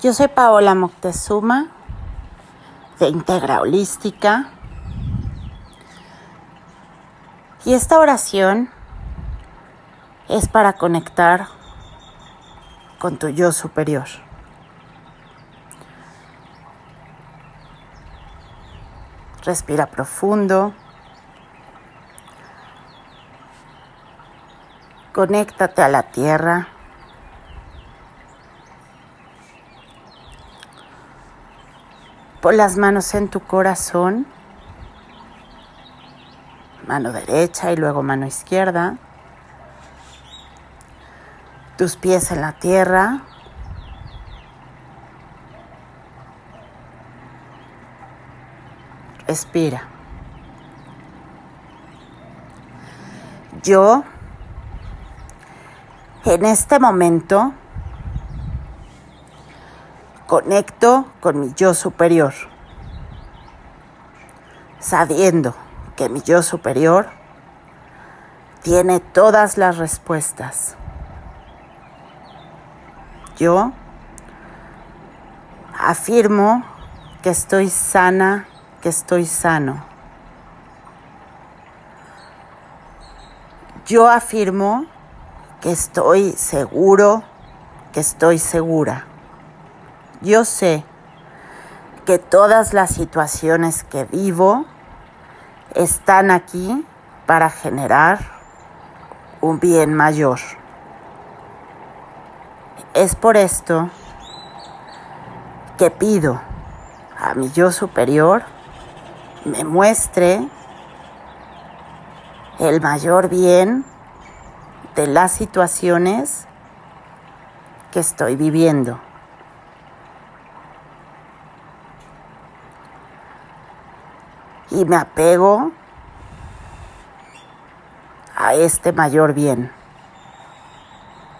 Yo soy Paola Moctezuma de Integra Holística y esta oración es para conectar con tu yo superior. Respira profundo. Conéctate a la tierra. Pon las manos en tu corazón, mano derecha y luego mano izquierda, tus pies en la tierra, respira. Yo, en este momento, conecto con mi yo superior, sabiendo que mi yo superior tiene todas las respuestas. Yo afirmo que estoy sana, que estoy sano. Yo afirmo que estoy seguro, que estoy segura. Yo sé que todas las situaciones que vivo están aquí para generar un bien mayor. Es por esto que pido a mi yo superior me muestre el mayor bien de las situaciones que estoy viviendo. Y me apego a este mayor bien.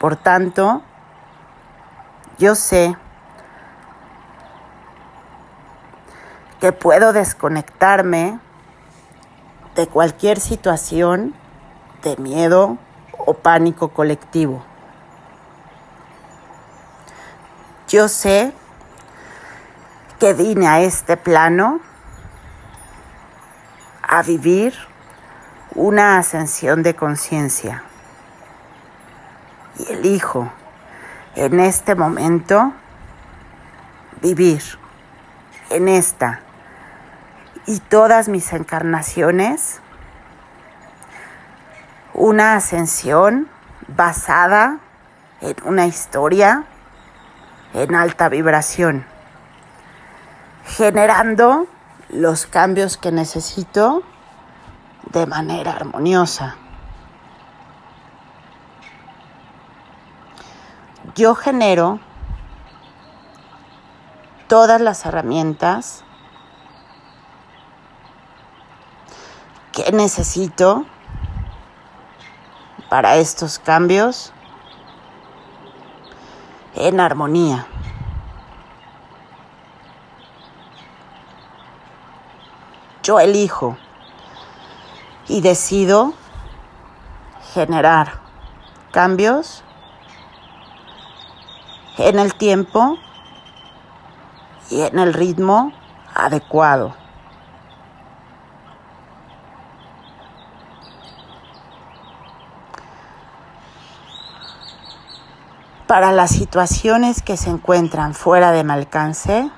Por tanto, yo sé que puedo desconectarme de cualquier situación de miedo o pánico colectivo. Yo sé que vine a este plano a vivir una ascensión de conciencia. Y elijo en este momento vivir en esta y todas mis encarnaciones una ascensión basada en una historia en alta vibración, generando los cambios que necesito de manera armoniosa. Yo genero todas las herramientas que necesito para estos cambios en armonía. Yo elijo y decido generar cambios en el tiempo y en el ritmo adecuado. Para las situaciones que se encuentran fuera de mi alcance,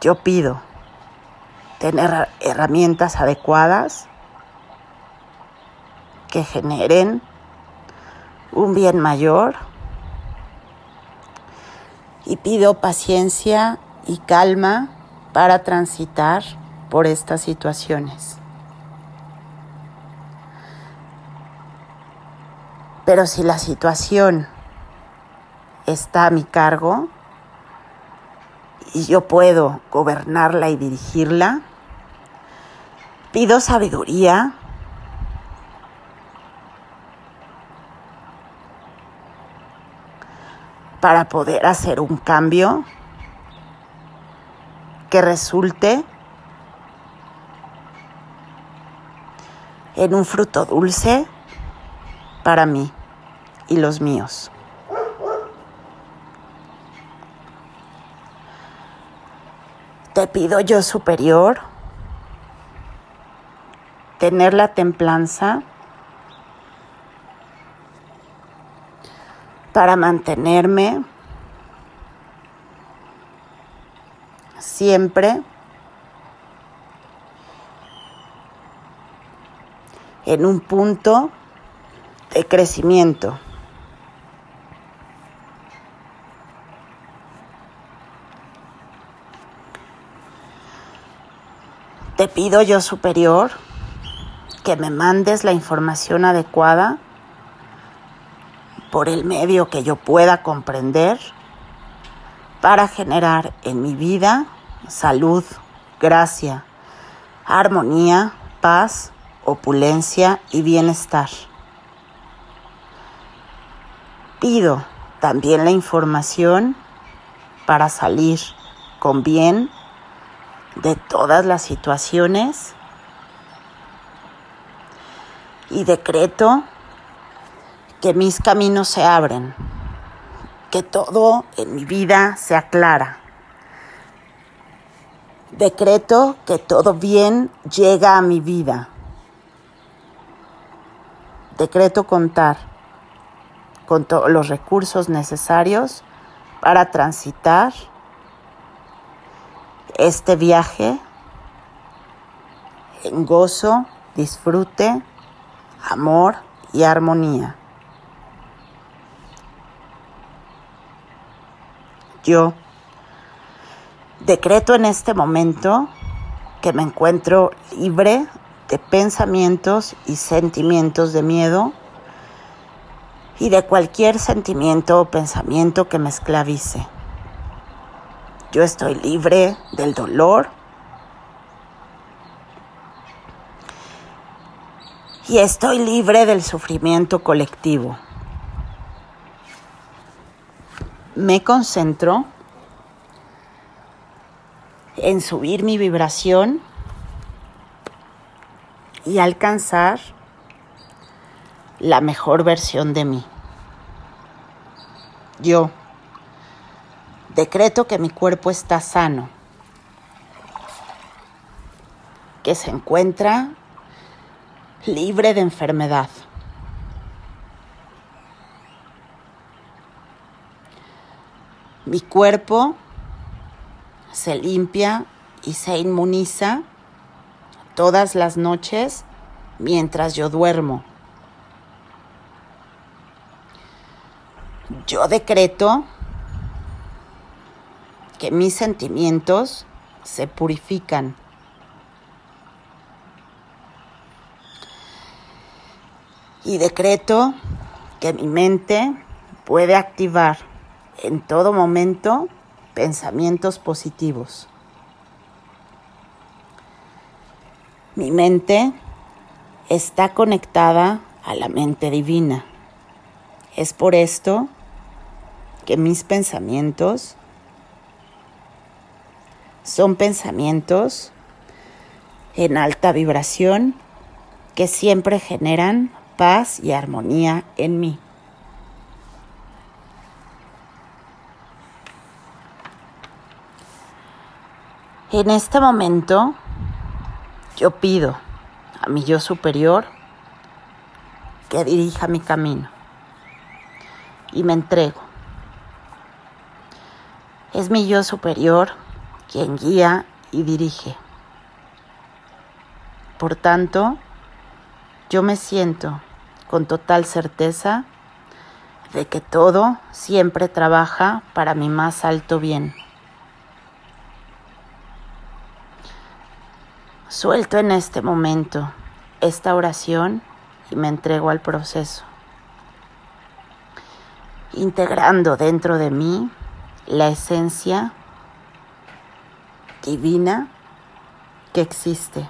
yo pido tener herramientas adecuadas que generen un bien mayor y pido paciencia y calma para transitar por estas situaciones. Pero si la situación está a mi cargo, y yo puedo gobernarla y dirigirla. Pido sabiduría. para poder hacer un cambio que resulte en un fruto dulce para mí y los míos. Te pido yo superior tener la templanza para mantenerme siempre en un punto de crecimiento. Pido yo superior que me mandes la información adecuada por el medio que yo pueda comprender para generar en mi vida salud, gracia, armonía, paz, opulencia y bienestar. Pido también la información para salir con bien de todas las situaciones y decreto que mis caminos se abren, que todo en mi vida se aclara. Decreto que todo bien llega a mi vida. Decreto contar con todos los recursos necesarios para transitar este viaje en gozo, disfrute, amor y armonía. Yo decreto en este momento que me encuentro libre de pensamientos y sentimientos de miedo y de cualquier sentimiento o pensamiento que me esclavice. Yo estoy libre del dolor y estoy libre del sufrimiento colectivo. me concentro en subir mi vibración y alcanzar la mejor versión de mí. Yo decreto que mi cuerpo está sano, que se encuentra libre de enfermedad. Mi cuerpo se limpia y se inmuniza todas las noches mientras yo duermo. Yo decreto mis sentimientos se purifican. Y decreto que mi mente puede activar en todo momento pensamientos positivos. Mi mente está conectada a la mente divina. Es por esto que mis pensamientos son pensamientos en alta vibración que siempre generan paz y armonía en mí. En este momento yo pido a mi yo superior que dirija mi camino y me entrego. Es mi yo superior quien guía y dirige. Por tanto, yo me siento con total certeza de que todo siempre trabaja para mi más alto bien. Suelto en este momento esta oración y me entrego al proceso, integrando dentro de mí la esencia divina que existe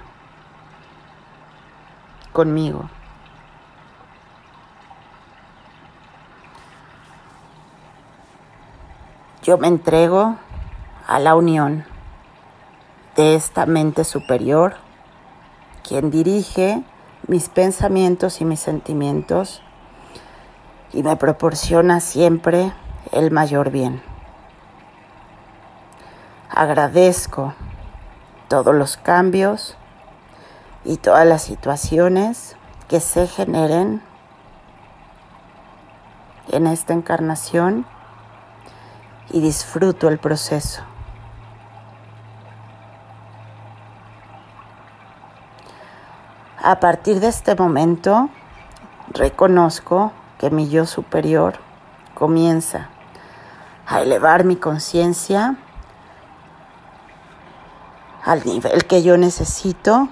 conmigo. Yo me entrego a la unión de esta mente superior, quien dirige mis pensamientos y mis sentimientos y me proporciona siempre el mayor bien. Agradezco todos los cambios y todas las situaciones que se generen en esta encarnación y disfruto el proceso. A partir de este momento, reconozco que mi yo superior comienza a elevar mi conciencia al nivel que yo necesito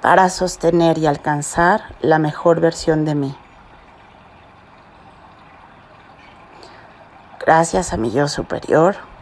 para sostener y alcanzar la mejor versión de mí. Gracias a mi yo superior